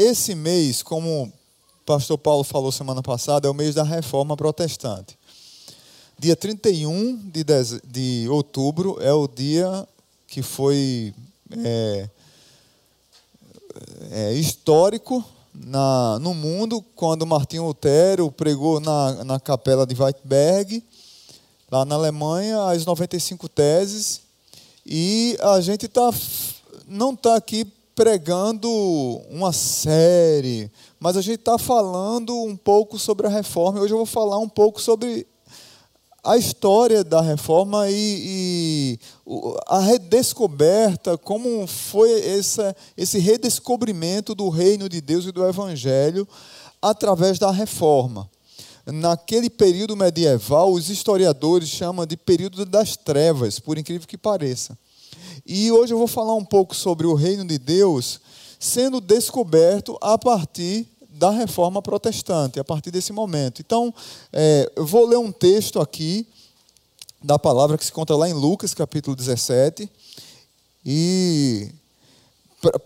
esse mês, como o pastor Paulo falou semana passada, é o mês da reforma protestante. Dia 31 de, dez... de outubro é o dia que foi é, é, histórico na, no mundo, quando Martinho Lutero pregou na, na capela de Wittenberg, lá na Alemanha, as 95 teses, e a gente tá, não está aqui pregando uma série, mas a gente está falando um pouco sobre a reforma. Hoje eu vou falar um pouco sobre a história da reforma e, e, a redescoberta, como foi essa, esse redescobrimento do reino de Deus e do evangelho através da reforma. Naquele período medieval, os historiadores chamam de período das trevas, por incrível que pareça. E hoje eu vou falar um pouco sobre o reino de Deus sendo descoberto a partir da reforma protestante, a partir desse momento. Então, é, eu vou ler um texto aqui da palavra que se encontra lá em Lucas, capítulo 17, e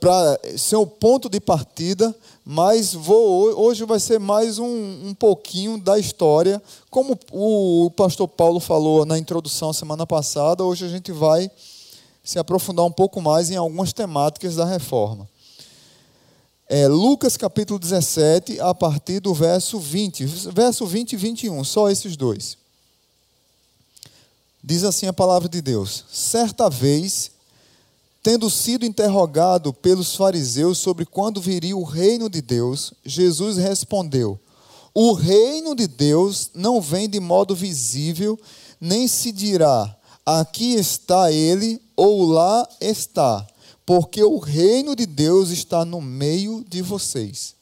para ser o ponto de partida, mas vou, hoje vai ser mais um, um pouquinho da história. Como o pastor Paulo falou na introdução semana passada, hoje a gente vai se aprofundar um pouco mais em algumas temáticas da reforma é, Lucas capítulo 17, a partir do verso 20. Verso 20 e 21, só esses dois. Diz assim a palavra de Deus: Certa vez, tendo sido interrogado pelos fariseus sobre quando viria o reino de Deus, Jesus respondeu: O reino de Deus não vem de modo visível, nem se dirá: aqui está ele ou lá está porque o reino de Deus está no meio de vocês.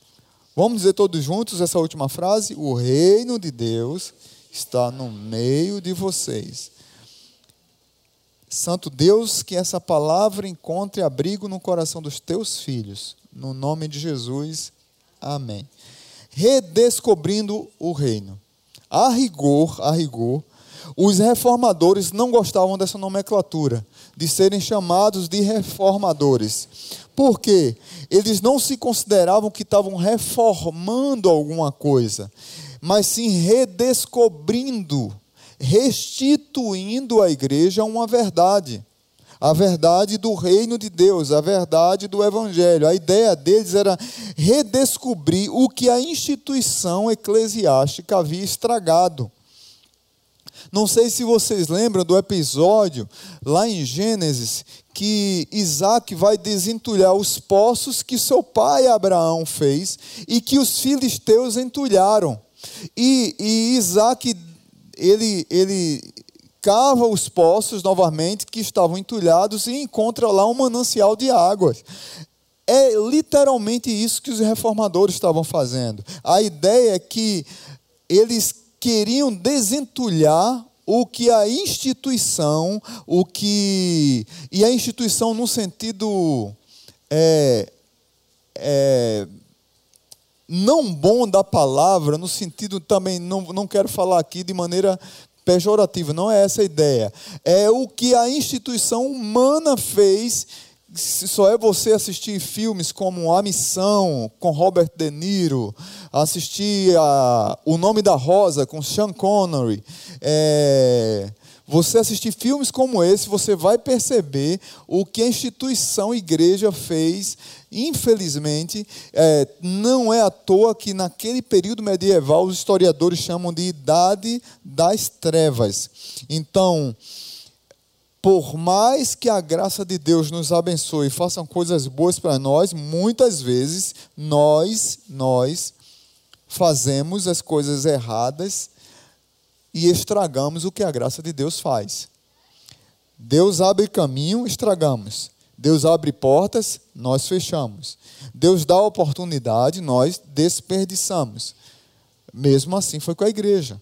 Vamos dizer todos juntos essa última frase? O reino de Deus está no meio de vocês. Santo Deus, que essa palavra encontre abrigo no coração dos teus filhos. No nome de Jesus. Amém. Redescobrindo o reino. A rigor, a rigor, os reformadores não gostavam dessa nomenclatura, de serem chamados de reformadores. Por quê? Eles não se consideravam que estavam reformando alguma coisa, mas sim redescobrindo, restituindo à igreja uma verdade. A verdade do reino de Deus, a verdade do evangelho. A ideia deles era redescobrir o que a instituição eclesiástica havia estragado. Não sei se vocês lembram do episódio lá em Gênesis que Isaac vai desentulhar os poços que seu pai Abraão fez e que os filisteus entulharam. E, e Isaac, ele, ele cava os poços novamente que estavam entulhados e encontra lá um manancial de águas. É literalmente isso que os reformadores estavam fazendo. A ideia é que eles queriam desentulhar o que a instituição, o que e a instituição no sentido é, é, não bom da palavra, no sentido também não, não quero falar aqui de maneira pejorativa, não é essa a ideia. É o que a instituição humana fez se só é você assistir filmes como A Missão, com Robert De Niro, assistir a O Nome da Rosa, com Sean Connery, é, você assistir filmes como esse, você vai perceber o que a instituição igreja fez. Infelizmente, é, não é à toa que naquele período medieval os historiadores chamam de Idade das Trevas. Então, por mais que a graça de Deus nos abençoe e façam coisas boas para nós, muitas vezes nós, nós fazemos as coisas erradas e estragamos o que a graça de Deus faz. Deus abre caminho, estragamos. Deus abre portas, nós fechamos. Deus dá oportunidade, nós desperdiçamos. Mesmo assim foi com a igreja.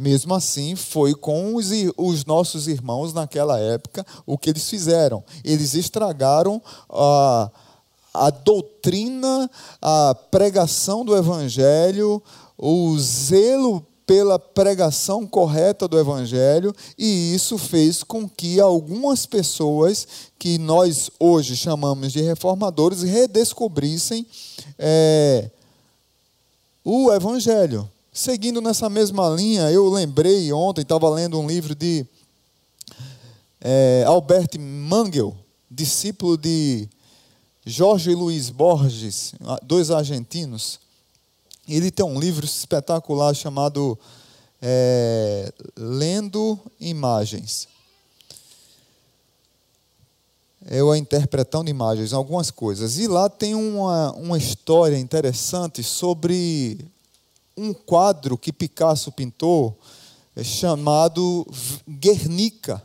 Mesmo assim, foi com os, os, nossos irmãos naquela época o que eles fizeram. Eles estragaram a, a doutrina, a pregação do evangelho, o zelo pela pregação correta do Evangelho, e isso fez com que algumas pessoas, que nós hoje chamamos de reformadores, redescobrissem é, o Evangelho. Seguindo nessa mesma linha, eu lembrei ontem, estava lendo um livro de é, Albert Mangel, discípulo de Jorge Luiz Borges, dois argentinos. Ele tem um livro espetacular chamado é, Lendo Imagens. Eu interpretando imagens, algumas coisas. E lá tem uma, uma história interessante sobre um quadro que Picasso pintou, é, chamado Guernica,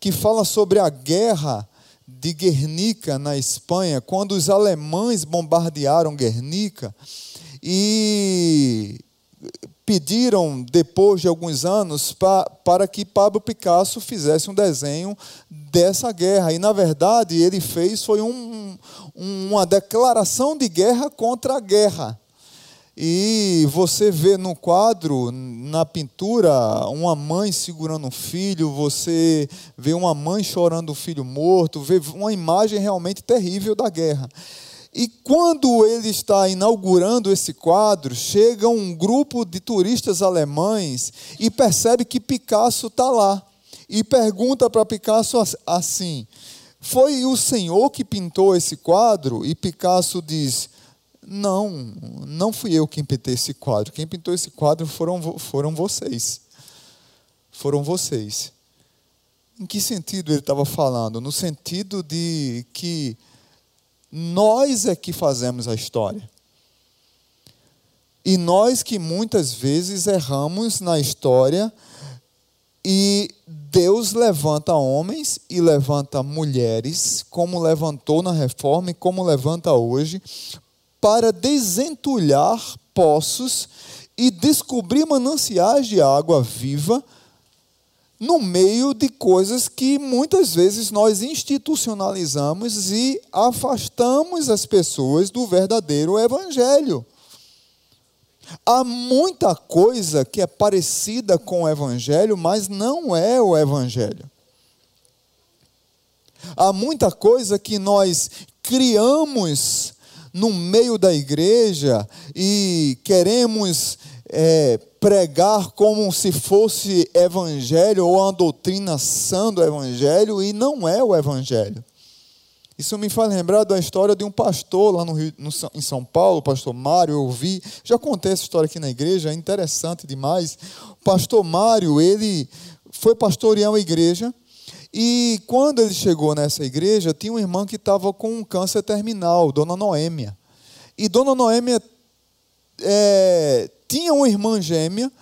que fala sobre a guerra de Guernica, na Espanha, quando os alemães bombardearam Guernica e pediram, depois de alguns anos, pa, para que Pablo Picasso fizesse um desenho dessa guerra. E, na verdade, ele fez foi um, uma declaração de guerra contra a guerra. E você vê no quadro, na pintura, uma mãe segurando um filho, você vê uma mãe chorando um filho morto, vê uma imagem realmente terrível da guerra. E quando ele está inaugurando esse quadro, chega um grupo de turistas alemães e percebe que Picasso está lá. E pergunta para Picasso assim: Foi o senhor que pintou esse quadro? E Picasso diz: não, não fui eu quem pintei esse quadro. Quem pintou esse quadro foram, foram vocês. Foram vocês. Em que sentido ele estava falando? No sentido de que nós é que fazemos a história. E nós que muitas vezes erramos na história e Deus levanta homens e levanta mulheres, como levantou na reforma e como levanta hoje, para desentulhar poços e descobrir mananciais de água viva no meio de coisas que muitas vezes nós institucionalizamos e afastamos as pessoas do verdadeiro evangelho. Há muita coisa que é parecida com o evangelho, mas não é o evangelho. Há muita coisa que nós criamos no meio da igreja e queremos é, pregar como se fosse evangelho ou uma doutrinação do evangelho e não é o evangelho. Isso me faz lembrar da história de um pastor lá no Rio, no, em São Paulo, o pastor Mário, eu ouvi, já contei essa história aqui na igreja, é interessante demais. O pastor Mário, ele foi pastorear uma igreja, e quando ele chegou nessa igreja, tinha uma irmã que estava com um câncer terminal, Dona Noêmia. E Dona Noêmia é, tinha uma irmã gêmea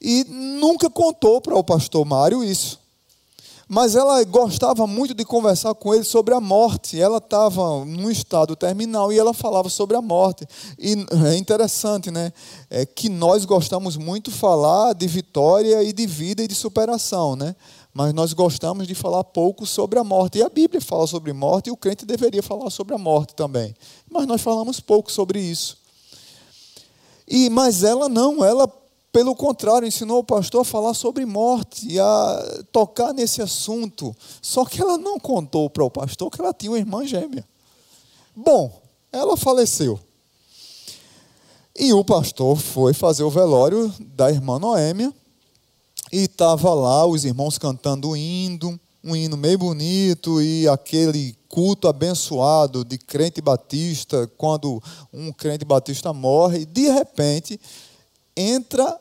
e nunca contou para o pastor Mário isso. Mas ela gostava muito de conversar com ele sobre a morte. Ela estava num estado terminal e ela falava sobre a morte. E é interessante, né? É que nós gostamos muito de falar de vitória e de vida e de superação, né? Mas nós gostamos de falar pouco sobre a morte. E a Bíblia fala sobre morte, e o crente deveria falar sobre a morte também. Mas nós falamos pouco sobre isso. E Mas ela não, ela, pelo contrário, ensinou o pastor a falar sobre morte e a tocar nesse assunto. Só que ela não contou para o pastor que ela tinha uma irmã gêmea. Bom, ela faleceu. E o pastor foi fazer o velório da irmã Noêmia e estava lá os irmãos cantando o hino, um hino meio bonito e aquele culto abençoado de crente batista, quando um crente batista morre, de repente entra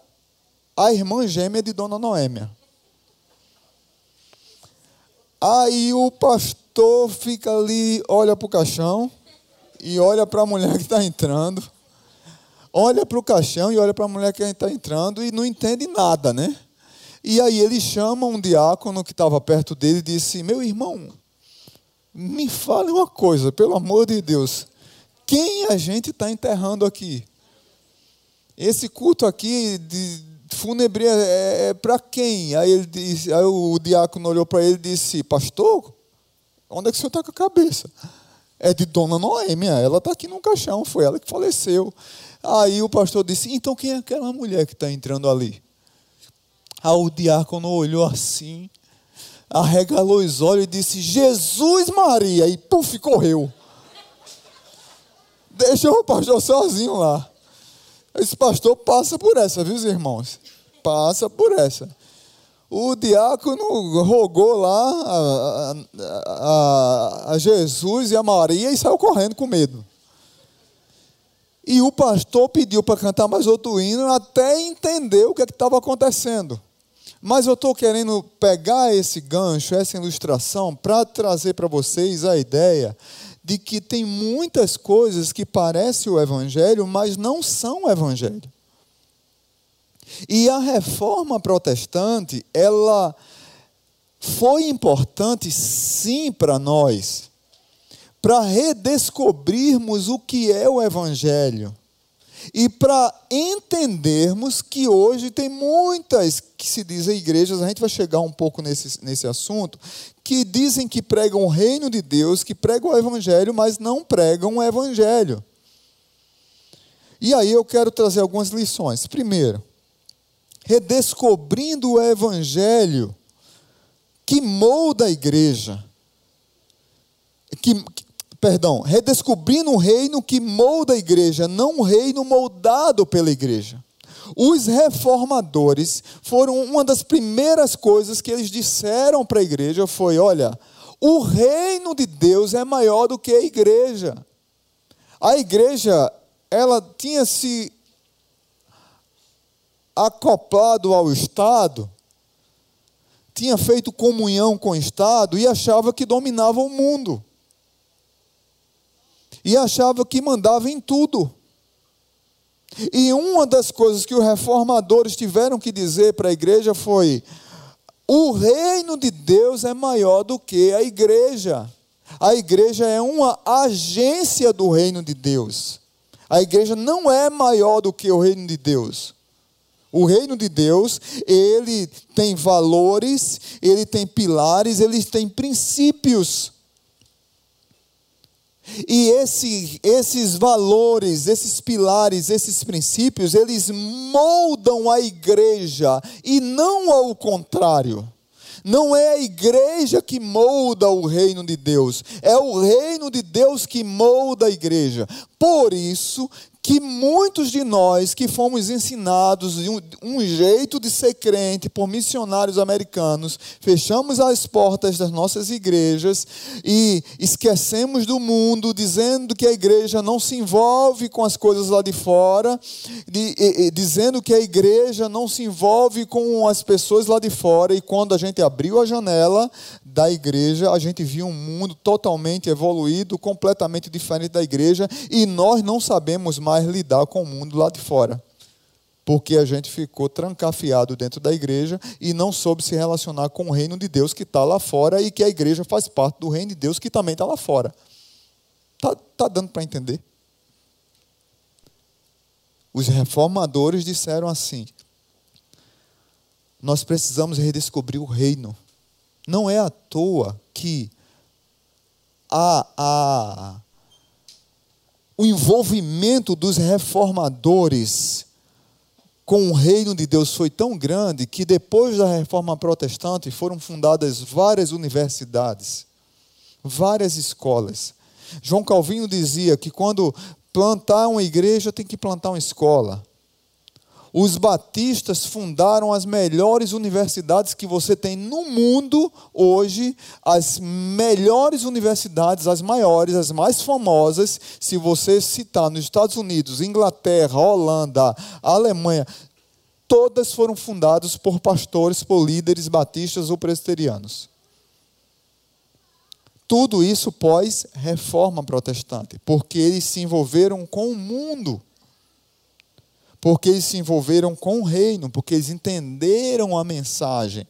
a irmã gêmea de Dona Noêmia. Aí o pastor fica ali, olha para o caixão e olha para a mulher que está entrando, olha para o caixão e olha para a mulher que está entrando e não entende nada, né? E aí ele chama um diácono que estava perto dele e disse: Meu irmão, me fale uma coisa, pelo amor de Deus. Quem a gente está enterrando aqui? Esse culto aqui de fúnebre é, é, para quem? Aí, ele disse, aí o diácono olhou para ele e disse: Pastor, onde é que o senhor está com a cabeça? É de Dona Noêmia, ela está aqui no caixão, foi ela que faleceu. Aí o pastor disse: Então quem é aquela mulher que está entrando ali? Aí o diácono olhou assim, arregalou os olhos e disse: Jesus Maria! E puf, correu. Deixou o pastor sozinho lá. Esse pastor passa por essa, viu, irmãos? Passa por essa. O diácono rogou lá a, a, a, Jesus e a Maria e saiu correndo com medo. E o pastor pediu para cantar mais outro hino até entender o que é estava acontecendo. Mas eu estou querendo pegar esse gancho, essa ilustração, para trazer para vocês a ideia de que tem muitas coisas que parecem o Evangelho, mas não são o Evangelho. E a reforma protestante, ela foi importante sim para nós, para redescobrirmos o que é o Evangelho e para entendermos que hoje tem muitas que se dizem igrejas, a gente vai chegar um pouco nesse, nesse assunto, que dizem que pregam o reino de Deus, que pregam o evangelho, mas não pregam o evangelho. E aí eu quero trazer algumas lições. Primeiro, redescobrindo o evangelho que molda a igreja. Que, perdão, redescobrindo um reino que molda a igreja, não um reino moldado pela igreja. Os reformadores foram uma das primeiras coisas que eles disseram para a igreja foi, olha, o reino de Deus é maior do que a igreja. A igreja, ela tinha se acoplado ao Estado, tinha feito comunhão com o Estado e achava que dominava o mundo e achava que mandava em tudo. E uma das coisas que os reformadores tiveram que dizer para a igreja foi: o reino de Deus é maior do que a igreja. A igreja é uma agência do reino de Deus. A igreja não é maior do que o reino de Deus. O reino de Deus, ele tem valores, ele tem pilares, ele tem princípios. E esse, esses valores, esses pilares, esses princípios, eles moldam a igreja e não ao contrário. Não é a igreja que molda o reino de Deus, é o reino de Deus que molda a igreja. Por isso que muitos de nós que fomos ensinados de um, um, jeito de ser crente por missionários americanos, fechamos as portas das nossas igrejas e esquecemos do mundo, dizendo que a igreja não se envolve com as coisas lá de fora, de, e, e, dizendo que a igreja não se envolve com as pessoas lá de fora, e quando a gente abriu a janela da igreja, a gente viu um mundo totalmente evoluído, completamente diferente da igreja, e nós não sabemos mais lidar com o mundo lá de fora. Porque a gente ficou trancafiado dentro da igreja e não soube se relacionar com o reino de Deus que está lá fora e que a igreja faz parte do reino de Deus que também está lá fora. Está tá dando para entender? Os reformadores disseram assim: nós precisamos redescobrir o reino. Não é à toa que a, a, o envolvimento dos reformadores com o reino de Deus foi tão grande que depois da reforma protestante foram fundadas várias universidades, várias escolas. João Calvino dizia que quando plantar uma igreja tem que plantar uma escola os batistas fundaram as melhores universidades que você tem no mundo hoje, as melhores universidades, as maiores, as mais famosas, se você citar nos Estados Unidos, Inglaterra, Holanda, Alemanha, todas foram fundadas por pastores, por líderes batistas ou presbiterianos. Tudo isso pós-reforma protestante, porque eles se envolveram com o mundo porque eles se envolveram com o reino, porque eles entenderam a mensagem.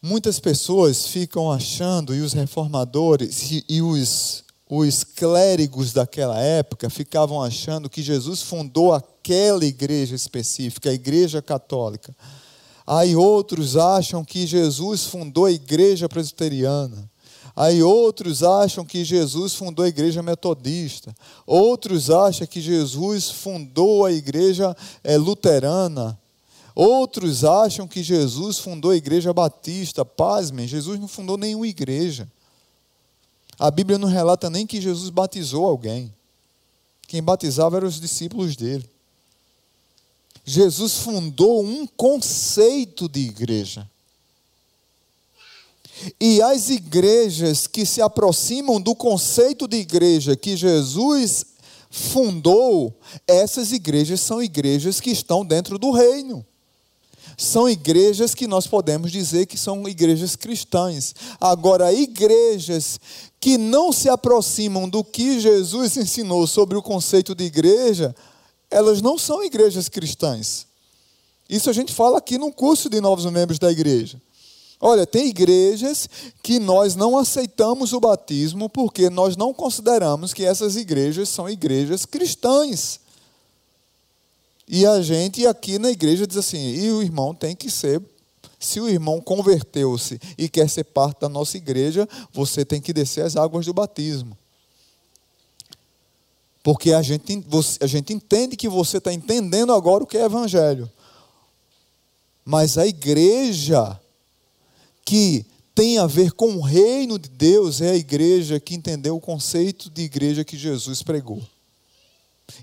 Muitas pessoas ficam achando, e os reformadores e, os, os clérigos daquela época ficavam achando que Jesus fundou aquela igreja específica, a igreja católica. Aí outros acham que Jesus fundou a igreja presbiteriana. Aí outros acham que Jesus fundou a igreja metodista. Outros acham que Jesus fundou a igreja é, luterana. Outros acham que Jesus fundou a igreja batista. Pasmem, Jesus não fundou nenhuma igreja. A Bíblia não relata nem que Jesus batizou alguém. Quem batizava eram os discípulos dele. Jesus fundou um conceito de igreja. E as igrejas que se aproximam do conceito de igreja que Jesus fundou, essas igrejas são igrejas que estão dentro do reino. São igrejas que nós podemos dizer que são igrejas cristãs. Agora, igrejas que não se aproximam do que Jesus ensinou sobre o conceito de igreja, elas não são igrejas cristãs. Isso a gente fala aqui no curso de novos membros da igreja. Olha, tem igrejas que nós não aceitamos o batismo porque nós não consideramos que essas igrejas são igrejas cristãs. E a gente aqui na igreja diz assim: e o irmão tem que ser. Se o irmão converteu-se e quer ser parte da nossa igreja, você tem que descer as águas do batismo. Porque a gente, a gente entende que você está entendendo agora o que é evangelho. Mas a igreja que tem a ver com o reino de Deus é a igreja que entendeu o conceito de igreja que Jesus pregou.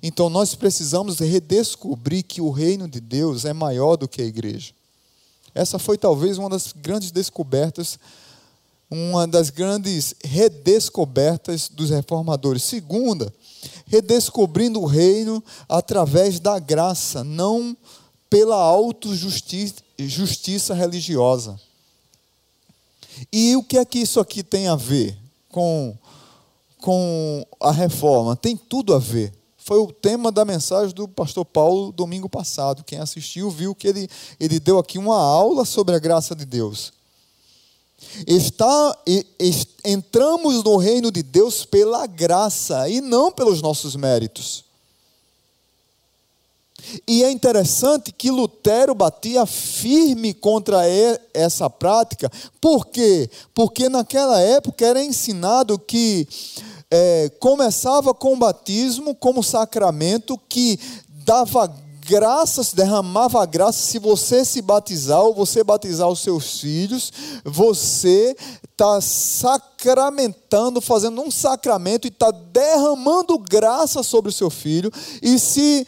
Então nós precisamos redescobrir que o reino de Deus é maior do que a igreja. Essa foi talvez uma das grandes descobertas, uma das grandes redescobertas dos reformadores. Segunda, redescobrindo o reino através da graça, não pela autojustiça religiosa. E o que é que isso aqui tem a ver com, com a reforma? Tem tudo a ver foi o tema da mensagem do pastor Paulo domingo passado. Quem assistiu viu que ele, ele deu aqui uma aula sobre a graça de Deus. Está, entramos no reino de Deus pela graça e não pelos nossos méritos. E é interessante que Lutero batia firme contra essa prática, por quê? Porque naquela época era ensinado que é, começava com o batismo como sacramento que dava graças, derramava graça se você se batizar ou você batizar os seus filhos, você está sacramentando, fazendo um sacramento e está derramando graça sobre o seu filho. E se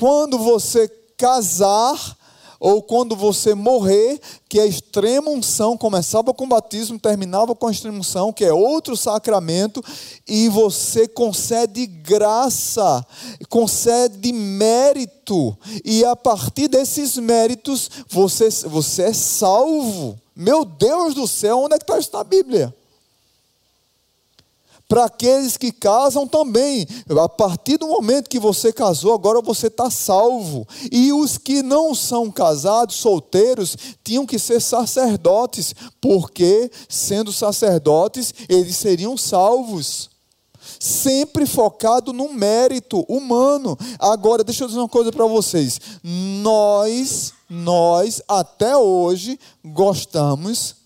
quando você casar, ou quando você morrer, que a extrema unção começava com batismo, terminava com a extrema que é outro sacramento, e você concede graça, concede mérito, e a partir desses méritos você, você é salvo. Meu Deus do céu, onde é que está isso na Bíblia? Para aqueles que casam também. A partir do momento que você casou, agora você está salvo. E os que não são casados, solteiros, tinham que ser sacerdotes, porque, sendo sacerdotes, eles seriam salvos. Sempre focado no mérito humano. Agora, deixa eu dizer uma coisa para vocês. Nós, nós, até hoje, gostamos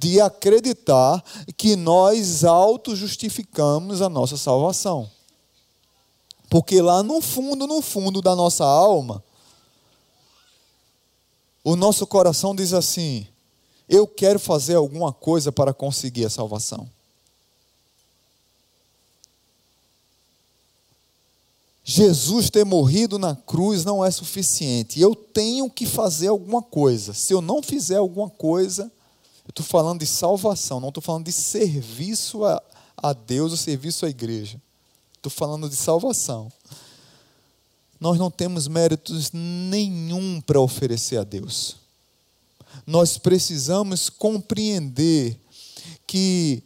de acreditar que nós auto-justificamos a nossa salvação. Porque lá no fundo, no fundo da nossa alma, o nosso coração diz assim: eu quero fazer alguma coisa para conseguir a salvação. Jesus ter morrido na cruz não é suficiente. Eu tenho que fazer alguma coisa. Se eu não fizer alguma coisa, eu estou falando de salvação, não estou falando de serviço a, a Deus ou serviço à igreja. Estou falando de salvação. Nós não temos méritos nenhum para oferecer a Deus. Nós precisamos compreender que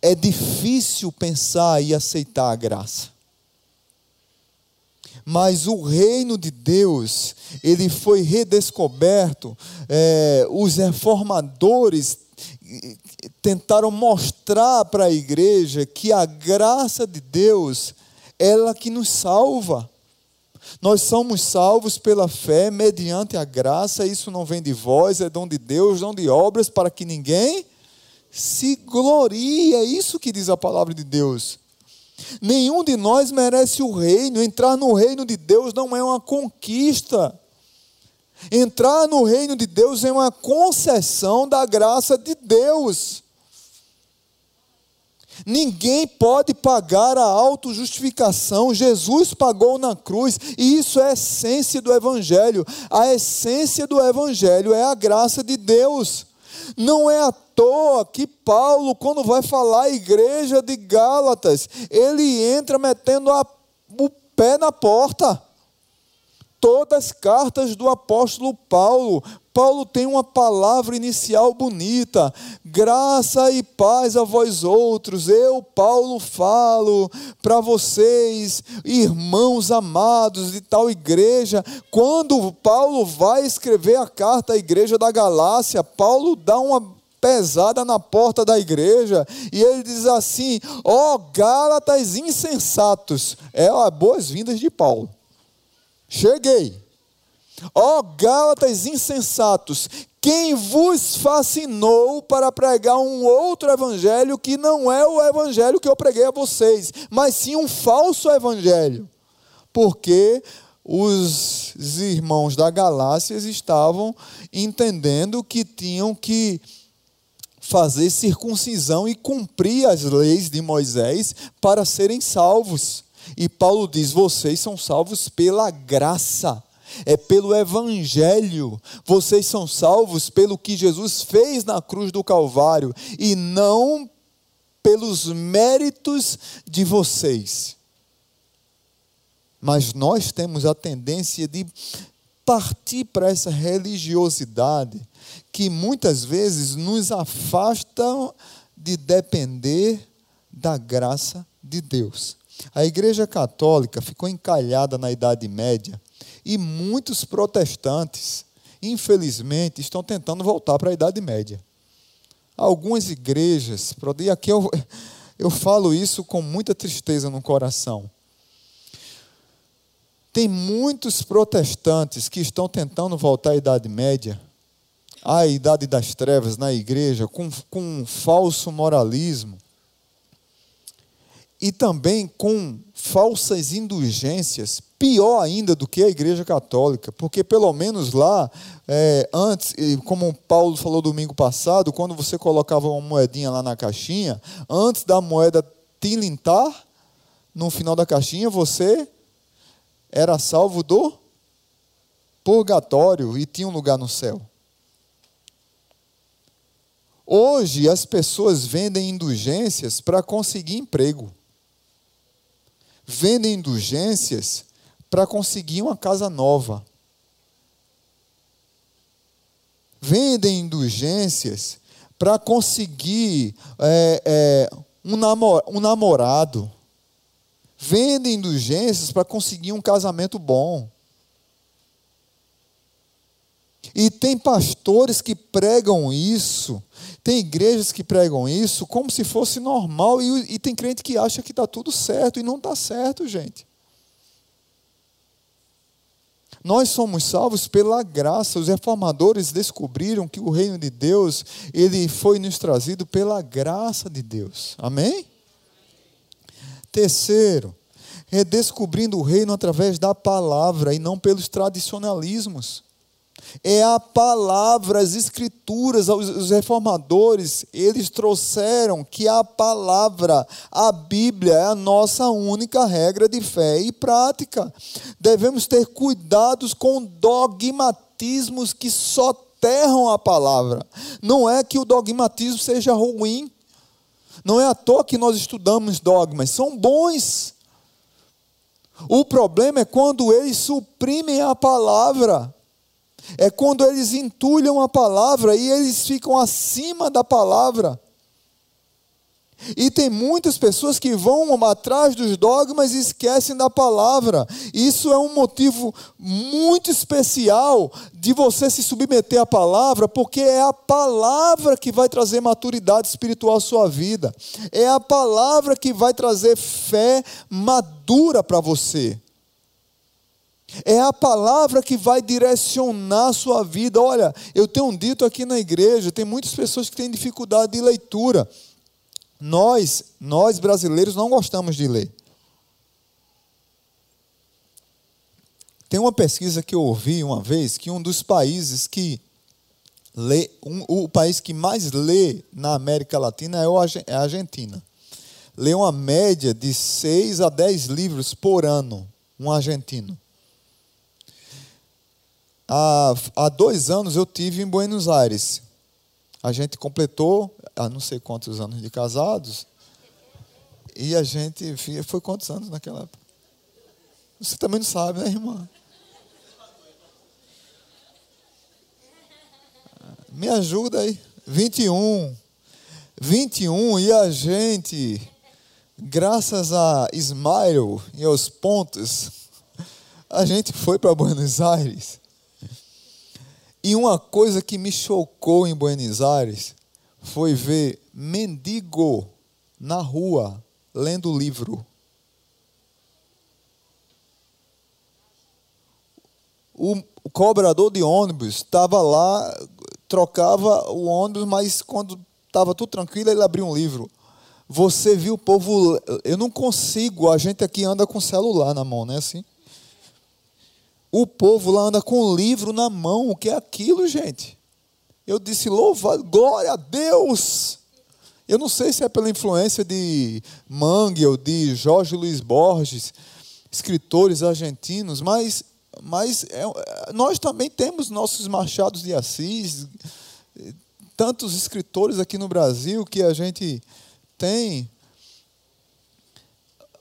é difícil pensar e aceitar a graça mas o reino de Deus, ele foi redescoberto. É, os reformadores tentaram mostrar para a igreja que a graça de Deus, ela que nos salva. Nós somos salvos pela fé, mediante a graça, isso não vem de vós, é dom de Deus, dom de obras, para que ninguém se glorie. É isso que diz a palavra de Deus. Nenhum de nós merece o reino. Entrar no reino de Deus não é uma conquista. Entrar no reino de Deus é uma concessão da graça de Deus. Ninguém pode pagar a autojustificação. Jesus pagou na cruz, e isso é a essência do Evangelho. A essência do Evangelho é a graça de Deus. Não é à toa que Paulo, quando vai falar à igreja de Gálatas, ele entra metendo a, o pé na porta. Todas as cartas do apóstolo Paulo, Paulo tem uma palavra inicial bonita: graça e paz a vós outros. Eu, Paulo, falo para vocês, irmãos amados de tal igreja. Quando Paulo vai escrever a carta à igreja da Galácia, Paulo dá uma pesada na porta da igreja e ele diz assim: ó oh, Gálatas insensatos. É boas-vindas de Paulo. Cheguei. Ó oh, Gálatas insensatos, quem vos fascinou para pregar um outro evangelho que não é o evangelho que eu preguei a vocês, mas sim um falso evangelho? Porque os irmãos da Galácia estavam entendendo que tinham que fazer circuncisão e cumprir as leis de Moisés para serem salvos. E Paulo diz: vocês são salvos pela graça é pelo Evangelho. Vocês são salvos pelo que Jesus fez na cruz do Calvário e não pelos méritos de vocês. Mas nós temos a tendência de partir para essa religiosidade que muitas vezes nos afasta de depender da graça de Deus. A Igreja Católica ficou encalhada na Idade Média e muitos protestantes, infelizmente, estão tentando voltar para a Idade Média. Algumas igrejas, e aqui eu, eu falo isso com muita tristeza no coração. Tem muitos protestantes que estão tentando voltar à Idade Média, à Idade das Trevas na igreja, com, com um falso moralismo e também com falsas indulgências, pior ainda do que a Igreja Católica, porque pelo menos lá, é, antes, como Paulo falou domingo passado, quando você colocava uma moedinha lá na caixinha, antes da moeda tilintar, no final da caixinha, você era salvo do purgatório e tinha um lugar no céu. Hoje as pessoas vendem indulgências para conseguir emprego vendem indulgências para conseguir uma casa nova. Vendem indulgências para conseguir é, é, um, namor, um namorado. Vendem indulgências para conseguir um casamento bom. E tem pastores que pregam isso, tem igrejas que pregam isso como se fosse normal, e, e tem crente que acha que está tudo certo, e não está certo, gente. Nós somos salvos pela graça. Os reformadores descobriram que o reino de Deus, ele foi nos trazido pela graça de Deus. Amém? Terceiro, redescobrindo o reino através da palavra e não pelos tradicionalismos. É a palavra, as escrituras, os reformadores, eles trouxeram que a palavra, a Bíblia, é a nossa única regra de fé e prática. Devemos ter cuidados com dogmatismos que soterram a palavra. Não é que o dogmatismo seja ruim. Não é à toa que nós estudamos dogmas, são bons. O problema é quando eles suprimem a palavra é quando eles entulham a palavra e eles ficam acima da palavra. E tem muitas pessoas que vão atrás dos dogmas e esquecem da palavra. Isso é um motivo muito especial de você se submeter à palavra, porque é a palavra que vai trazer maturidade espiritual à sua vida. É a palavra que vai trazer fé madura para você. É a palavra que vai direcionar a sua vida. Olha, eu tenho dito aqui na igreja, tem muitas pessoas que têm dificuldade de leitura. Nós, nós brasileiros não gostamos de ler. Tem uma pesquisa que eu ouvi uma vez que um dos países que lê, um, o país que mais lê na América Latina é, é a Argentina. Lê uma média de 6 a 10 livros por ano, um argentino. Há, há dois anos eu tive em Buenos Aires. A gente completou, há não sei quantos anos de casados, e a gente foi quantos anos naquela época? Você também não sabe, né, irmã? Me ajuda aí. 21. 21 e a gente, graças a Ismael e aos pontos, a gente foi para Buenos Aires. E uma coisa que me chocou em Buenos Aires foi ver mendigo na rua lendo livro. O cobrador de ônibus estava lá trocava o ônibus, mas quando estava tudo tranquilo, ele abria um livro. Você viu o povo. Eu não consigo, a gente aqui anda com celular na mão, não é assim? O povo lá anda com o livro na mão. O que é aquilo, gente? Eu disse, louva, glória a Deus! Eu não sei se é pela influência de Mangue ou de Jorge Luiz Borges, escritores argentinos, mas mas é, nós também temos nossos Machados de Assis, tantos escritores aqui no Brasil que a gente tem.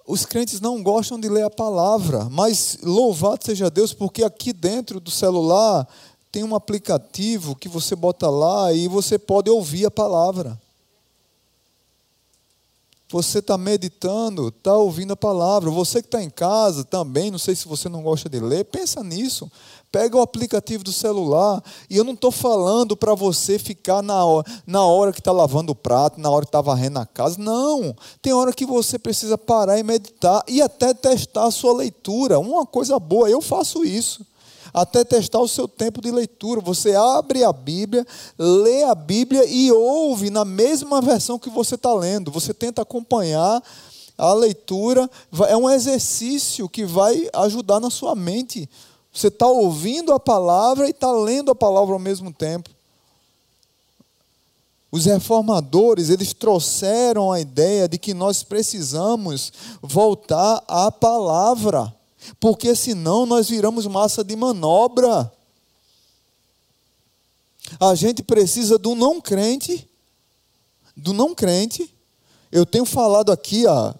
Os crentes não gostam de ler a palavra, mas louvado seja Deus, porque aqui dentro do celular tem um aplicativo que você bota lá e você pode ouvir a palavra. Você está meditando, está ouvindo a palavra. Você que está em casa também, não sei se você não gosta de ler, pensa nisso. Pega o aplicativo do celular. E eu não estou falando para você ficar na hora, na hora que está lavando o prato, na hora que está varrendo a casa. Não. Tem hora que você precisa parar e meditar e até testar a sua leitura. Uma coisa boa, eu faço isso até testar o seu tempo de leitura. Você abre a Bíblia, lê a Bíblia e ouve na mesma versão que você está lendo. Você tenta acompanhar a leitura. É um exercício que vai ajudar na sua mente. Você está ouvindo a palavra e está lendo a palavra ao mesmo tempo. Os reformadores, eles trouxeram a ideia de que nós precisamos voltar à palavra porque senão nós viramos massa de manobra. A gente precisa do não crente, do não crente. Eu tenho falado aqui há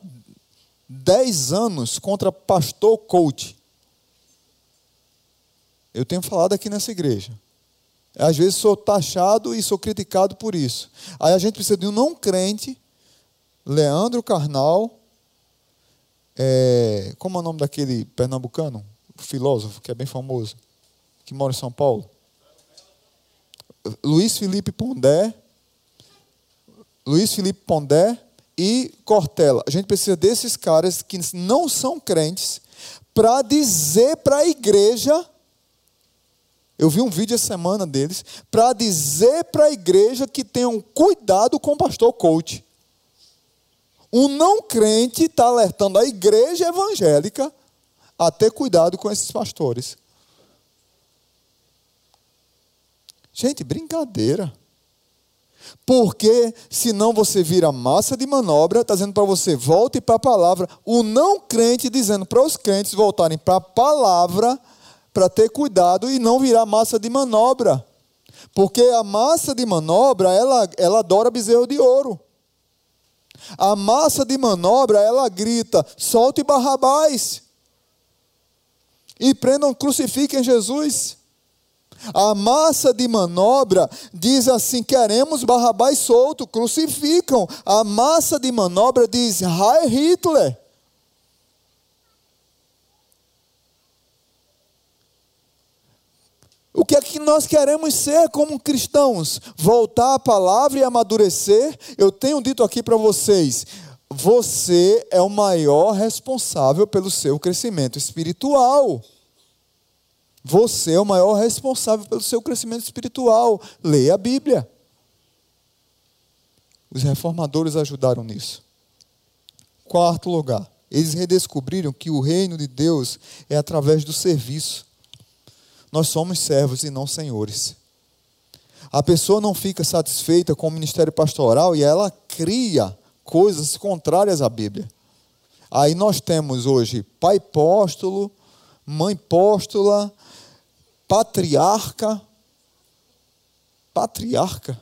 10 anos contra pastor coach. Eu tenho falado aqui nessa igreja. Às vezes sou taxado e sou criticado por isso. Aí a gente precisa de um não crente, Leandro Carnal, é, como é o nome daquele pernambucano, filósofo, que é bem famoso, que mora em São Paulo? Luiz Felipe Pondé. Luiz Felipe Pondé e Cortella. A gente precisa desses caras que não são crentes para dizer para a igreja. Eu vi um vídeo essa semana deles para dizer para a igreja que tenham cuidado com o pastor coach. Um não crente está alertando a igreja evangélica a ter cuidado com esses pastores. Gente, brincadeira. Porque senão você vira massa de manobra, está dizendo para você, volte para a palavra. O não crente dizendo para os crentes voltarem para a palavra, para ter cuidado e não virar massa de manobra. Porque a massa de manobra, ela, ela adora bezerro de ouro. A massa de manobra, ela grita: solte Barrabás. E prendam, crucifiquem Jesus. A massa de manobra diz assim: queremos Barrabás solto, crucificam. A massa de manobra diz: Heil Hitler. O que é que nós queremos ser como cristãos? Voltar à palavra e amadurecer? Eu tenho dito aqui para vocês: você é o maior responsável pelo seu crescimento espiritual. Você é o maior responsável pelo seu crescimento espiritual. Leia a Bíblia. Os reformadores ajudaram nisso. Quarto lugar, eles redescobriram que o reino de Deus é através do serviço. Nós somos servos e não senhores. A pessoa não fica satisfeita com o ministério pastoral e ela cria coisas contrárias à Bíblia. Aí nós temos hoje pai apóstolo, mãe apóstola, patriarca. Patriarca?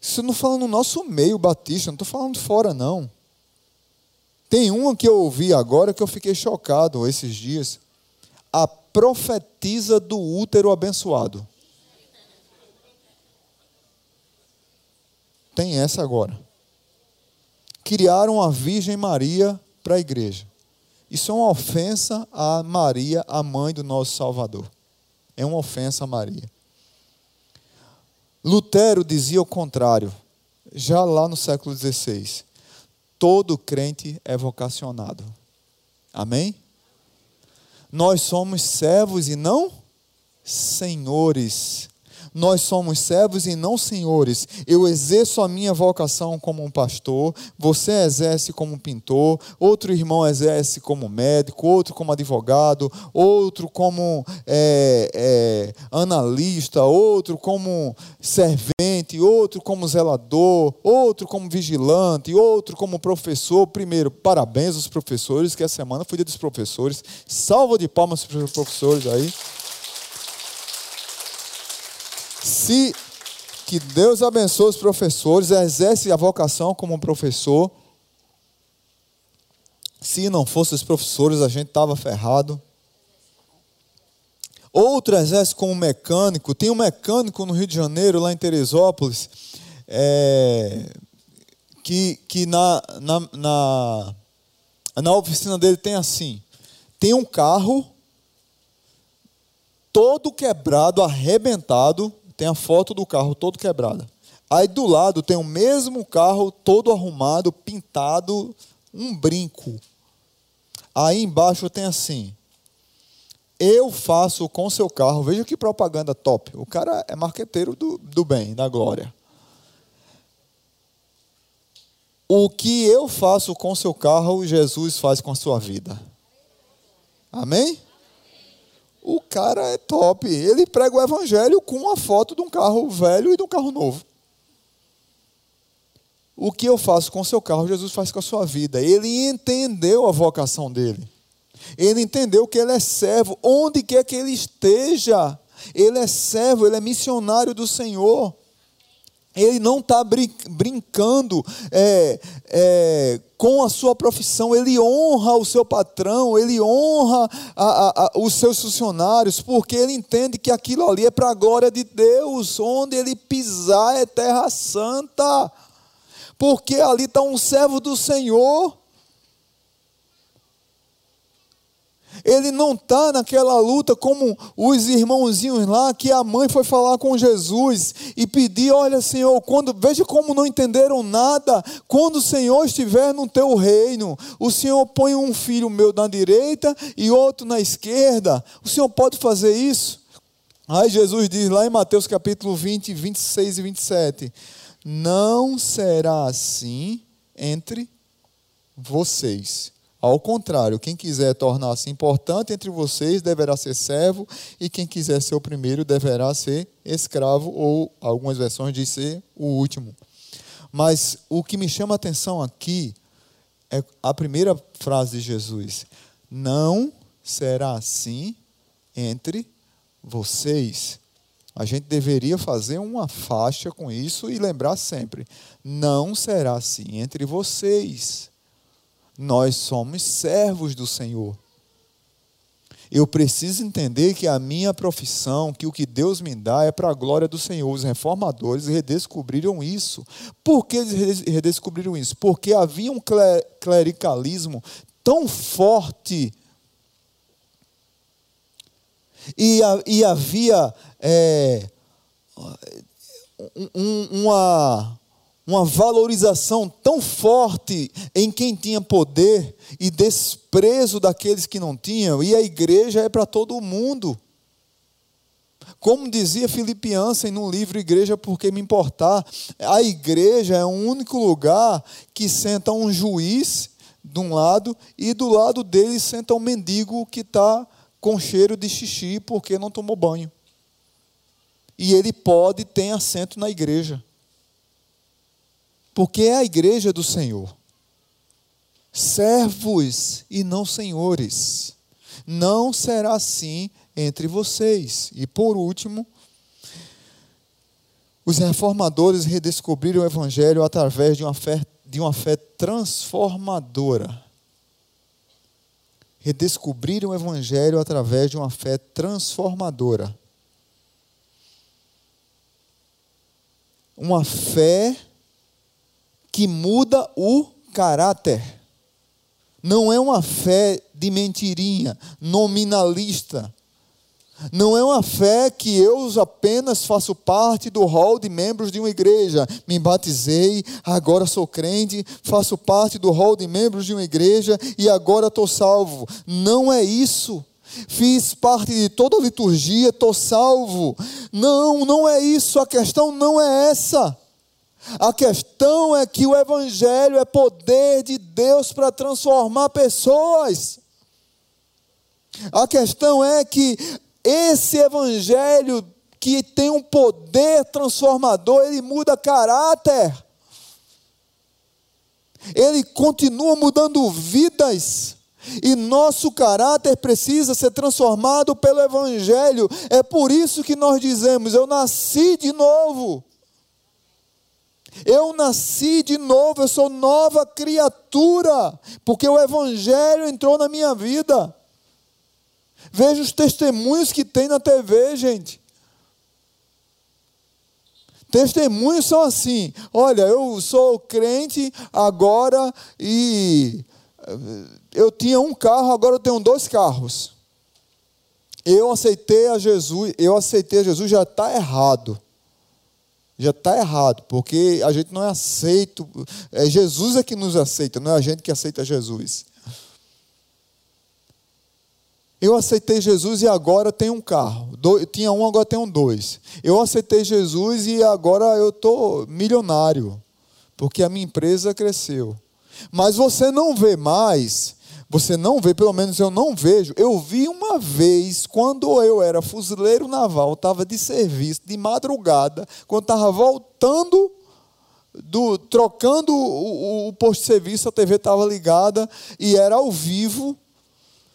Isso não fala no nosso meio batista, não estou falando fora, não. Tem uma que eu ouvi agora que eu fiquei chocado esses dias. A profetiza do útero abençoado. Tem essa agora. Criaram a Virgem Maria para a igreja. Isso é uma ofensa a Maria, a mãe do nosso Salvador. É uma ofensa a Maria. Lutero dizia o contrário, já lá no século XVI. Todo crente é vocacionado. Amém? Nós somos servos e não senhores nós somos servos e não senhores. Eu exerço a minha vocação como um pastor, você exerce como pintor, outro irmão exerce como médico, outro como advogado, outro como é, é, analista, outro como servente, outro como zelador, outro como vigilante, outro como professor. Primeiro, parabéns aos professores, que a semana foi dia dos professores. Salva de palmas para os professores aí. Se que Deus abençoe os professores, exerce a vocação como professor. Se não fossem os professores, a gente estava ferrado. Outro exerce como mecânico. Tem um mecânico no Rio de Janeiro, lá em Teresópolis, é, que, que na, na, na, na oficina dele tem assim: tem um carro todo quebrado, arrebentado, tem a foto do carro todo quebrado. Aí do lado tem o mesmo carro todo arrumado, pintado, um brinco. Aí embaixo tem assim: Eu faço com seu carro. Veja que propaganda top. O cara é marqueteiro do, do bem, da glória. O que eu faço com seu carro, Jesus faz com a sua vida. Amém? O cara é top. Ele prega o evangelho com uma foto de um carro velho e de um carro novo. O que eu faço com o seu carro, Jesus faz com a sua vida. Ele entendeu a vocação dele. Ele entendeu que ele é servo, onde quer que ele esteja. Ele é servo, ele é missionário do Senhor. Ele não está brincando é, é, com a sua profissão, ele honra o seu patrão, ele honra a, a, a, os seus funcionários, porque ele entende que aquilo ali é para a glória de Deus, onde ele pisar é terra santa, porque ali está um servo do Senhor. Ele não está naquela luta como os irmãozinhos lá que a mãe foi falar com Jesus e pedir, olha Senhor, quando veja como não entenderam nada, quando o Senhor estiver no teu reino, o Senhor põe um filho meu na direita e outro na esquerda. O Senhor pode fazer isso? Aí Jesus diz lá em Mateus capítulo 20, 26 e 27, não será assim entre vocês ao contrário, quem quiser tornar-se importante entre vocês deverá ser servo, e quem quiser ser o primeiro deverá ser escravo, ou algumas versões de ser o último. Mas o que me chama a atenção aqui é a primeira frase de Jesus: Não será assim entre vocês. A gente deveria fazer uma faixa com isso e lembrar sempre: não será assim entre vocês. Nós somos servos do Senhor. Eu preciso entender que a minha profissão, que o que Deus me dá é para a glória do Senhor. Os reformadores redescobriram isso. Por que eles redescobriram isso? Porque havia um clericalismo tão forte e, e havia é, um, uma, uma valorização tão forte em quem tinha poder e desprezo daqueles que não tinham, e a igreja é para todo mundo. Como dizia Filipe Ansem no livro Igreja Por que Me Importar, a igreja é o único lugar que senta um juiz de um lado e do lado dele senta um mendigo que está com cheiro de xixi porque não tomou banho. E ele pode ter assento na igreja. Porque é a igreja do Senhor. Servos e não senhores. Não será assim entre vocês. E por último, os reformadores redescobriram o Evangelho através de uma fé, de uma fé transformadora. Redescobriram o Evangelho através de uma fé transformadora. Uma fé que muda o caráter. Não é uma fé de mentirinha, nominalista não é uma fé que eu apenas faço parte do hall de membros de uma igreja. Me batizei, agora sou crente, faço parte do hall de membros de uma igreja e agora estou salvo. Não é isso. Fiz parte de toda a liturgia, estou salvo. Não, não é isso. A questão não é essa. A questão é que o Evangelho é poder de Deus para transformar pessoas. A questão é que esse evangelho que tem um poder transformador, ele muda caráter. Ele continua mudando vidas. E nosso caráter precisa ser transformado pelo Evangelho. É por isso que nós dizemos: Eu nasci de novo. Eu nasci de novo, eu sou nova criatura, porque o Evangelho entrou na minha vida. Veja os testemunhos que tem na TV, gente. Testemunhos são assim: olha, eu sou crente agora e eh, eu tinha um carro, agora eu tenho dois carros. Eu aceitei a Jesus, eu aceitei a Jesus, já está errado. Já está errado, porque a gente não é aceito, é Jesus é que nos aceita, não é a gente que aceita Jesus. Eu aceitei Jesus e agora tenho um carro. Do, tinha um, agora tenho dois. Eu aceitei Jesus e agora eu estou milionário, porque a minha empresa cresceu. Mas você não vê mais, você não vê, pelo menos eu não vejo. Eu vi uma vez, quando eu era fuzileiro naval, estava de serviço, de madrugada, quando estava voltando do, trocando o, o, o, posto de serviço, a TV estava ligada e era ao vivo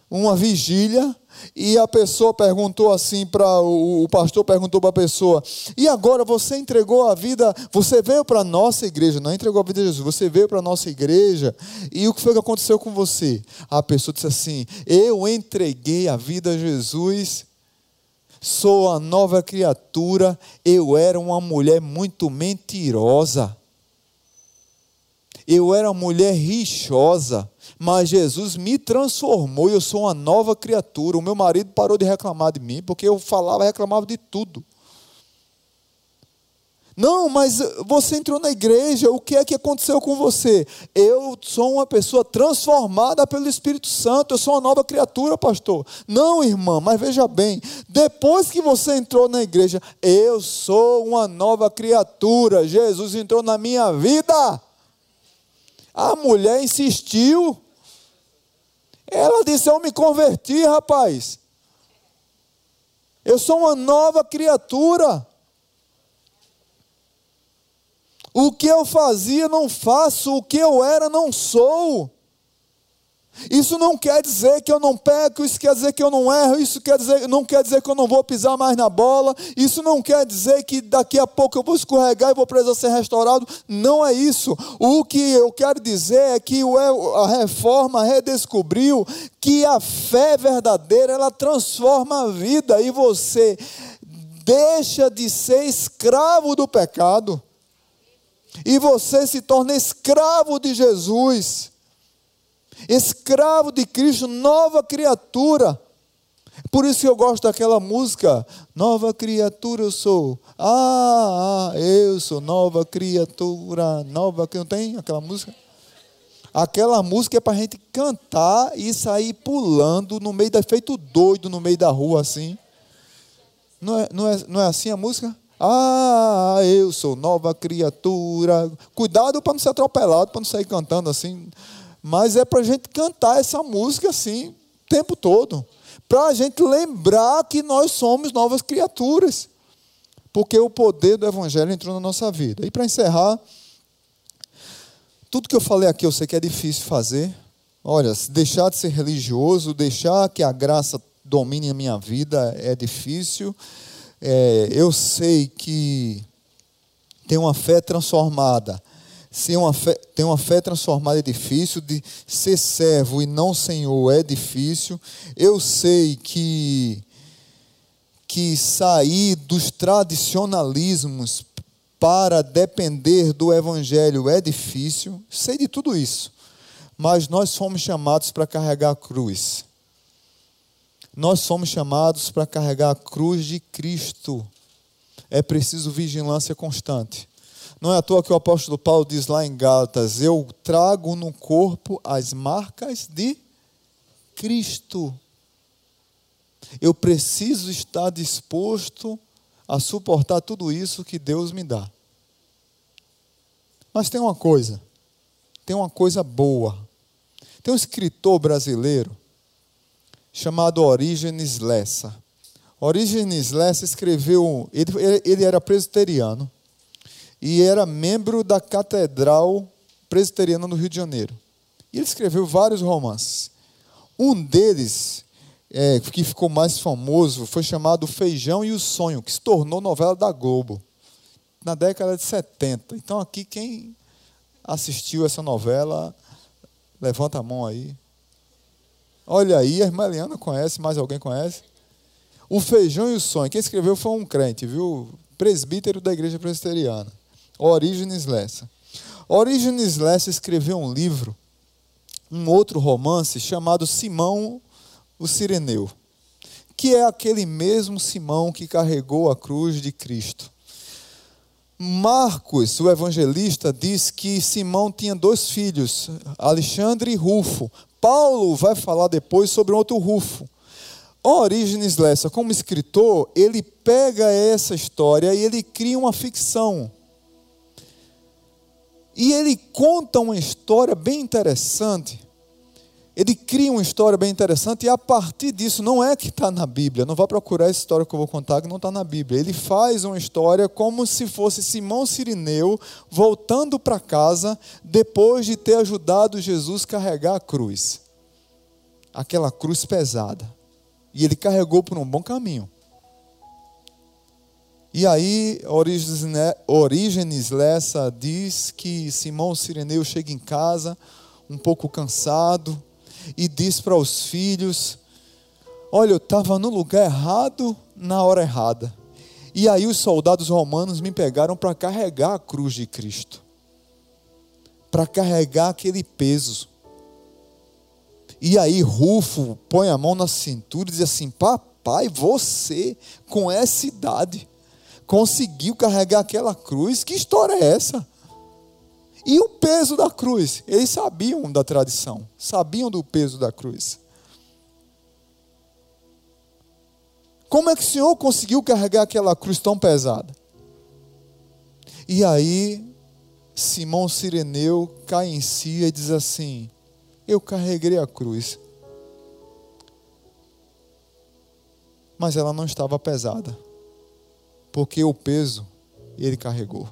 uma vigília e a pessoa perguntou assim para o, pastor perguntou para a pessoa: "E agora você entregou a vida, você veio para a nossa igreja, não entregou a vida a Jesus, você veio para a nossa igreja, e o que foi que aconteceu com você?" A pessoa disse assim: "Eu entreguei a vida a Jesus, sou a nova criatura, eu era uma mulher muito mentirosa. Eu era uma mulher rixosa mas Jesus me transformou e eu sou uma nova criatura. O meu marido parou de reclamar de mim, porque eu falava, reclamava de tudo. Não, mas você entrou na igreja, o que é que aconteceu com você? Eu sou uma pessoa transformada pelo Espírito Santo, eu sou uma nova criatura, pastor. Não, irmã, mas veja bem, depois que você entrou na igreja, eu sou uma nova criatura, Jesus entrou na minha vida. A mulher insistiu. Ela disse: Eu me converti, rapaz. Eu sou uma nova criatura. O que eu fazia não faço, o que eu era não sou. Isso não quer dizer que eu não peco, isso quer dizer que eu não erro, isso quer dizer, não quer dizer que eu não vou pisar mais na bola, isso não quer dizer que daqui a pouco eu vou escorregar e vou precisar ser restaurado. Não é isso. O que eu quero dizer é que a reforma redescobriu que a fé verdadeira ela transforma a vida e você deixa de ser escravo do pecado e você se torna escravo de Jesus escravo de Cristo, nova criatura. Por isso que eu gosto daquela música, Nova criatura eu sou. Ah, ah eu sou nova criatura, nova que não tem aquela música? Aquela música é para a gente cantar e sair pulando no meio da feito doido no meio da rua assim. Não é, não é, não é assim a música? Ah, eu sou nova criatura. Cuidado para não ser atropelado, para não sair cantando assim. Mas é para a gente cantar essa música assim o tempo todo para a gente lembrar que nós somos novas criaturas, porque o poder do Evangelho entrou na nossa vida. E para encerrar, tudo que eu falei aqui eu sei que é difícil fazer. Olha, deixar de ser religioso, deixar que a graça domine a minha vida é difícil. É, eu sei que tem uma fé transformada Ser uma fé, ter uma fé transformada é difícil, de ser servo e não senhor é difícil. Eu sei que, que sair dos tradicionalismos para depender do evangelho é difícil. Sei de tudo isso. Mas nós somos chamados para carregar a cruz. Nós somos chamados para carregar a cruz de Cristo. É preciso vigilância constante. Não é à toa que o apóstolo Paulo diz lá em Gálatas: Eu trago no corpo as marcas de Cristo. Eu preciso estar disposto a suportar tudo isso que Deus me dá. Mas tem uma coisa, tem uma coisa boa. Tem um escritor brasileiro chamado Orígenes Lessa. Orígenes Lessa escreveu, ele, ele era presbiteriano e era membro da Catedral Presbiteriana do Rio de Janeiro. E ele escreveu vários romances. Um deles, é, que ficou mais famoso, foi chamado Feijão e o Sonho, que se tornou novela da Globo, na década de 70. Então, aqui, quem assistiu essa novela, levanta a mão aí. Olha aí, a irmã Eliana conhece, mais alguém conhece? O Feijão e o Sonho, quem escreveu foi um crente, viu? Presbítero da igreja presbiteriana. Orígenes Lessa. Orígenes Lessa escreveu um livro, um outro romance chamado Simão o Sireneu, que é aquele mesmo Simão que carregou a cruz de Cristo. Marcos, o evangelista, diz que Simão tinha dois filhos, Alexandre e Rufo. Paulo vai falar depois sobre outro Rufo. Orígenes Lessa, como escritor, ele pega essa história e ele cria uma ficção e ele conta uma história bem interessante. Ele cria uma história bem interessante e a partir disso, não é que está na Bíblia, não vá procurar essa história que eu vou contar que não está na Bíblia. Ele faz uma história como se fosse Simão Sirineu voltando para casa depois de ter ajudado Jesus carregar a cruz. Aquela cruz pesada. E ele carregou por um bom caminho. E aí, Orígenes Lessa diz que Simão Sireneu chega em casa um pouco cansado e diz para os filhos: Olha, eu estava no lugar errado na hora errada. E aí os soldados romanos me pegaram para carregar a cruz de Cristo, para carregar aquele peso. E aí Rufo põe a mão na cintura e diz assim: Papai, você com essa idade conseguiu carregar aquela cruz. Que história é essa? E o peso da cruz? Eles sabiam da tradição, sabiam do peso da cruz. Como é que o Senhor conseguiu carregar aquela cruz tão pesada? E aí, Simão Sireneu cai em si e diz assim: Eu carreguei a cruz, mas ela não estava pesada porque o peso ele carregou.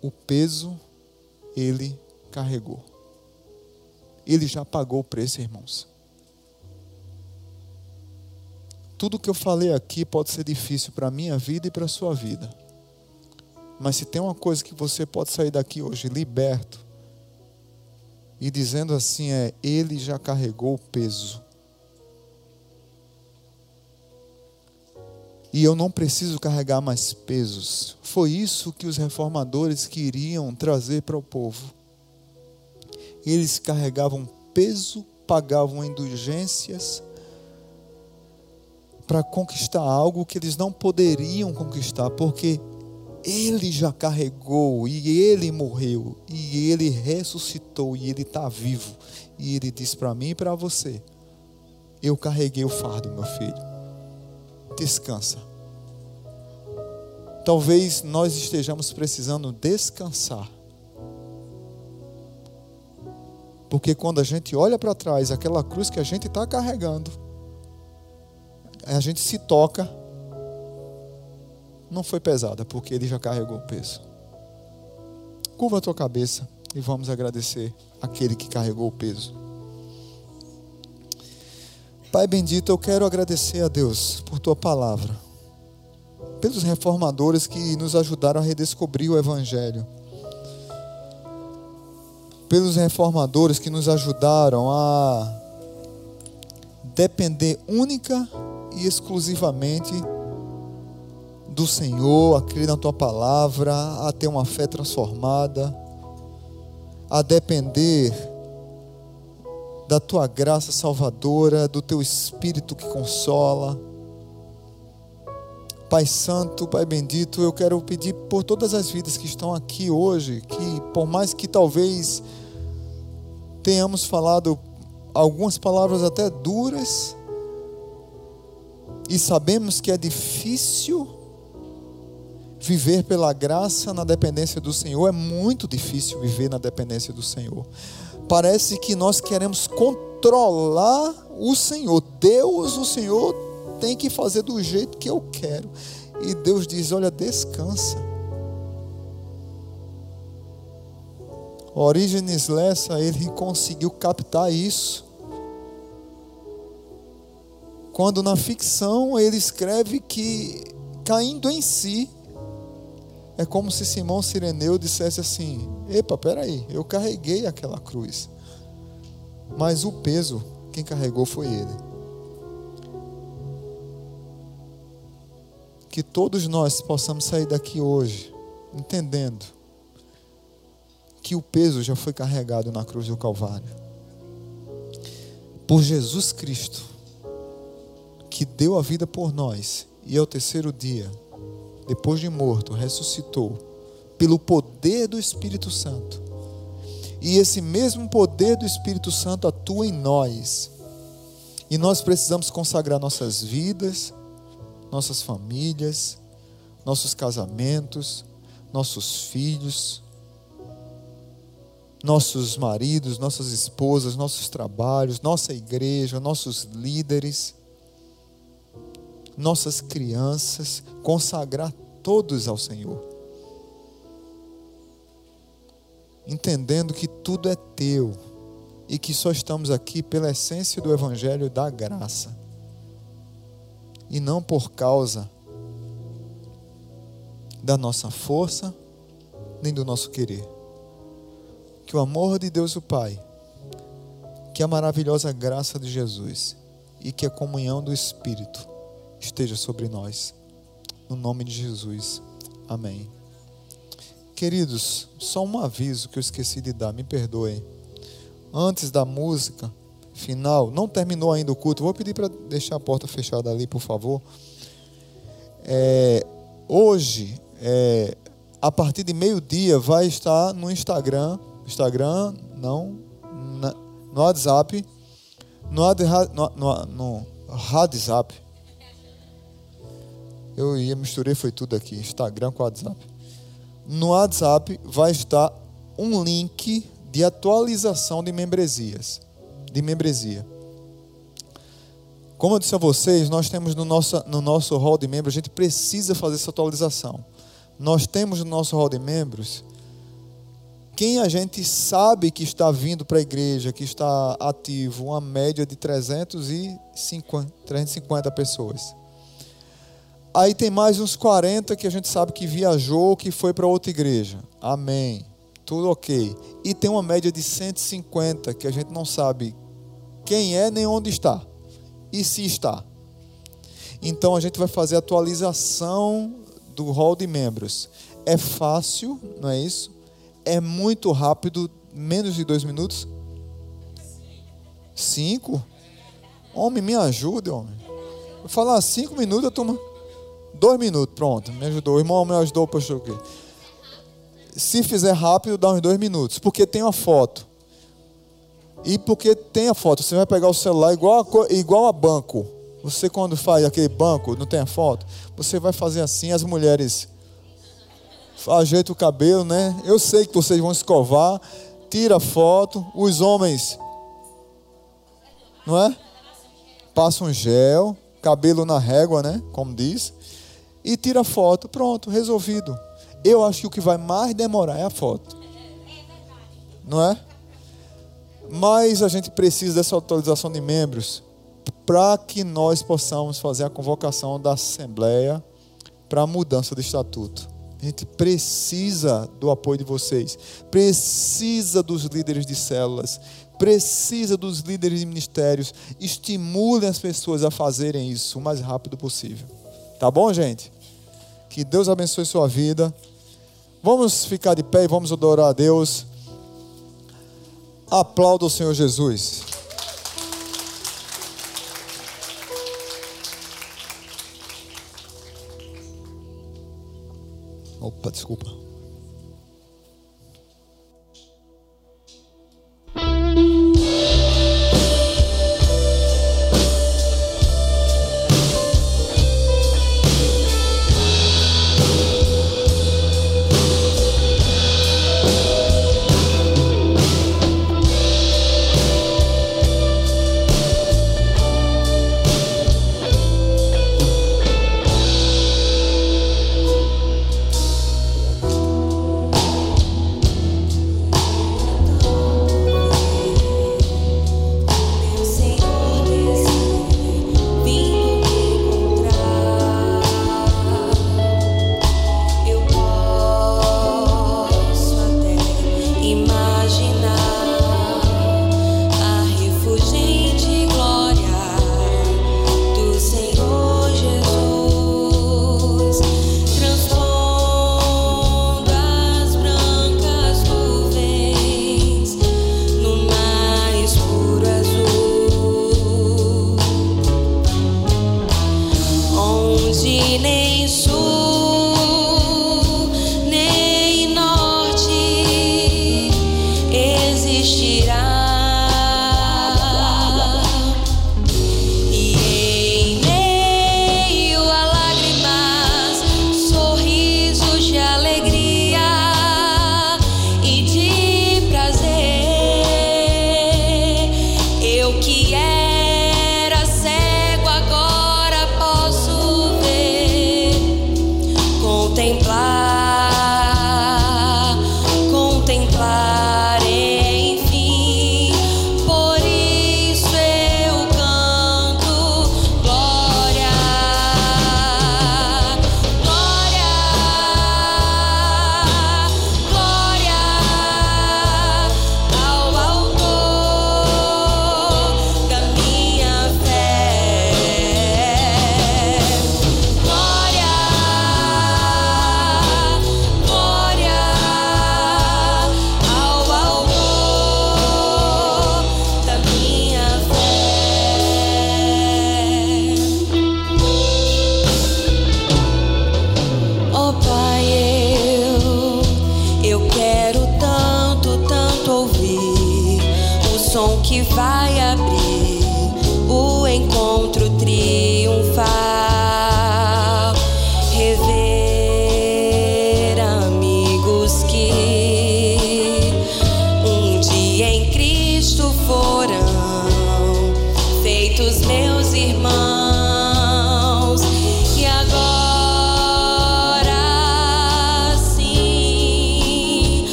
O peso ele carregou. Ele já pagou o preço, irmãos. Tudo que eu falei aqui pode ser difícil para a minha vida e para a sua vida. Mas se tem uma coisa que você pode sair daqui hoje liberto e dizendo assim é: Ele já carregou o peso. E eu não preciso carregar mais pesos. Foi isso que os reformadores queriam trazer para o povo. Eles carregavam peso, pagavam indulgências para conquistar algo que eles não poderiam conquistar, porque ele já carregou e ele morreu e ele ressuscitou e ele está vivo. E ele diz para mim e para você: Eu carreguei o fardo, meu filho. Descansa. Talvez nós estejamos precisando descansar. Porque quando a gente olha para trás, aquela cruz que a gente está carregando, a gente se toca, não foi pesada, porque ele já carregou o peso. Curva a tua cabeça e vamos agradecer aquele que carregou o peso. Pai bendito, eu quero agradecer a Deus por tua palavra, pelos reformadores que nos ajudaram a redescobrir o Evangelho, pelos reformadores que nos ajudaram a depender única e exclusivamente do Senhor, a crer na tua palavra, a ter uma fé transformada, a depender da tua graça salvadora, do teu espírito que consola. Pai Santo, Pai bendito, eu quero pedir por todas as vidas que estão aqui hoje, que por mais que talvez tenhamos falado algumas palavras até duras, e sabemos que é difícil viver pela graça na dependência do Senhor, é muito difícil viver na dependência do Senhor. Parece que nós queremos controlar o Senhor. Deus, o Senhor, tem que fazer do jeito que eu quero. E Deus diz: Olha, descansa. Orígenes Lessa, ele conseguiu captar isso quando na ficção ele escreve que caindo em si é como se Simão Sireneu dissesse assim: "Epa, peraí, eu carreguei aquela cruz, mas o peso quem carregou foi ele." Que todos nós possamos sair daqui hoje entendendo que o peso já foi carregado na cruz do Calvário por Jesus Cristo que deu a vida por nós e ao terceiro dia, depois de morto, ressuscitou pelo poder do Espírito Santo. E esse mesmo poder do Espírito Santo atua em nós. E nós precisamos consagrar nossas vidas, nossas famílias, nossos casamentos, nossos filhos, nossos maridos, nossas esposas, nossos trabalhos, nossa igreja, nossos líderes nossas crianças, consagrar todos ao Senhor. Entendendo que tudo é teu e que só estamos aqui pela essência do Evangelho da graça e não por causa da nossa força nem do nosso querer. Que o amor de Deus o Pai, que a maravilhosa graça de Jesus e que a comunhão do Espírito esteja sobre nós. No nome de Jesus. Amém. Queridos, só um aviso que eu esqueci de dar, me perdoem. Antes da música final, não terminou ainda o culto, vou pedir para deixar a porta fechada ali, por favor. É, hoje, é, a partir de meio-dia, vai estar no Instagram, Instagram, não, na, no WhatsApp, no, no, no, no WhatsApp, eu ia, misturei, foi tudo aqui, Instagram com WhatsApp. No WhatsApp vai estar um link de atualização de membresias, de membresia. Como eu disse a vocês, nós temos no nosso, no nosso hall de membros, a gente precisa fazer essa atualização. Nós temos no nosso hall de membros quem a gente sabe que está vindo para a igreja, que está ativo, uma média de 350, 350 pessoas. Aí tem mais uns 40 que a gente sabe que viajou, que foi para outra igreja. Amém. Tudo ok. E tem uma média de 150 que a gente não sabe quem é nem onde está. E se está. Então a gente vai fazer a atualização do hall de membros. É fácil, não é isso? É muito rápido, menos de dois minutos. Cinco? Homem, me ajude, homem. Falar cinco minutos, eu tomo. Dois minutos, pronto, me ajudou. O irmão me ajudou, quê? Se fizer rápido, dá uns dois minutos, porque tem uma foto. E porque tem a foto, você vai pegar o celular igual a, igual a banco. Você quando faz aquele banco, não tem a foto, você vai fazer assim, as mulheres ajeitam o cabelo, né? Eu sei que vocês vão escovar, tira a foto, os homens, não é? Passa um gel, cabelo na régua, né? Como diz, e tira foto, pronto, resolvido. Eu acho que o que vai mais demorar é a foto, não é? Mas a gente precisa dessa autorização de membros para que nós possamos fazer a convocação da Assembleia para a mudança do estatuto. A gente precisa do apoio de vocês, precisa dos líderes de células, precisa dos líderes de ministérios. Estimulem as pessoas a fazerem isso o mais rápido possível. Tá bom, gente? Que Deus abençoe sua vida. Vamos ficar de pé e vamos adorar a Deus. Aplauda o Senhor Jesus. Opa, desculpa.